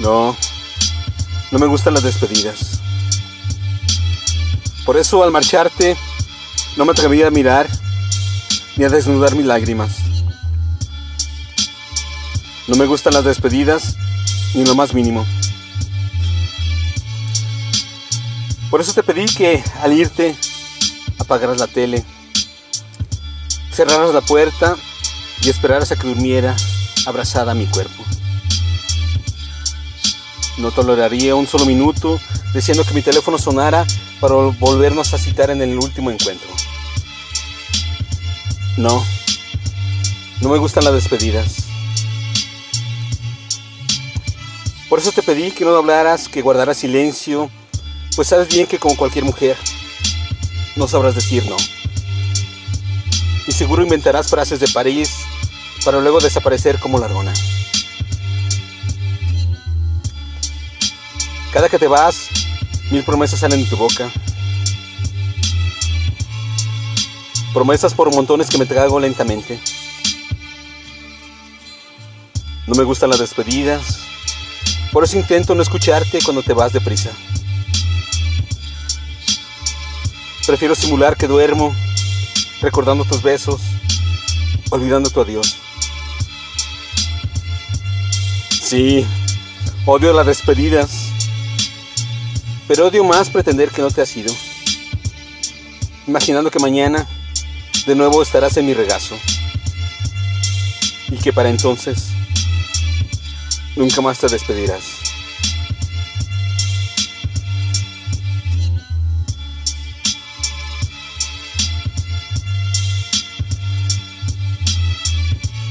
No, no me gustan las despedidas. Por eso al marcharte no me atreví a mirar ni a desnudar mis lágrimas. No me gustan las despedidas ni lo más mínimo. Por eso te pedí que al irte apagaras la tele, cerraras la puerta y esperaras a que durmiera abrazada a mi cuerpo. No toleraría un solo minuto diciendo que mi teléfono sonara para volvernos a citar en el último encuentro. No, no me gustan las despedidas. Por eso te pedí que no hablaras, que guardaras silencio, pues sabes bien que como cualquier mujer, no sabrás decir no. Y seguro inventarás frases de París para luego desaparecer como largona. Cada que te vas, mil promesas salen de tu boca. Promesas por montones que me trago lentamente. No me gustan las despedidas. Por eso intento no escucharte cuando te vas deprisa. Prefiero simular que duermo, recordando tus besos, olvidando tu adiós. Sí, odio las despedidas, pero odio más pretender que no te has ido. Imaginando que mañana de nuevo estarás en mi regazo. Y que para entonces nunca más te despedirás.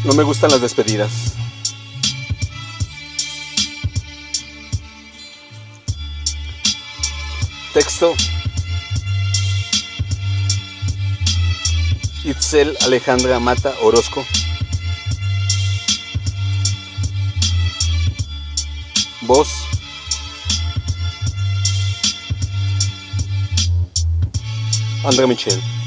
No me gustan las despedidas. Texto Itzel Alejandra Mata Orozco. boss. Andrea Michel.